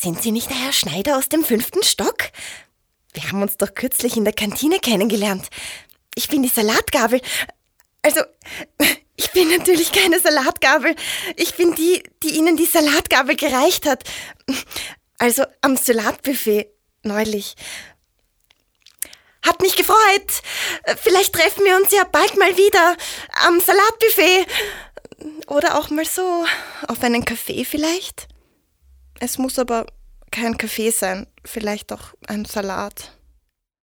Sind Sie nicht der Herr Schneider aus dem fünften Stock? Wir haben uns doch kürzlich in der Kantine kennengelernt. Ich bin die Salatgabel. Also, ich bin natürlich keine Salatgabel. Ich bin die, die Ihnen die Salatgabel gereicht hat. Also am Salatbuffet neulich. Hat mich gefreut. Vielleicht treffen wir uns ja bald mal wieder am Salatbuffet. Oder auch mal so auf einen Kaffee vielleicht. Es muss aber kein Kaffee sein, vielleicht auch ein Salat.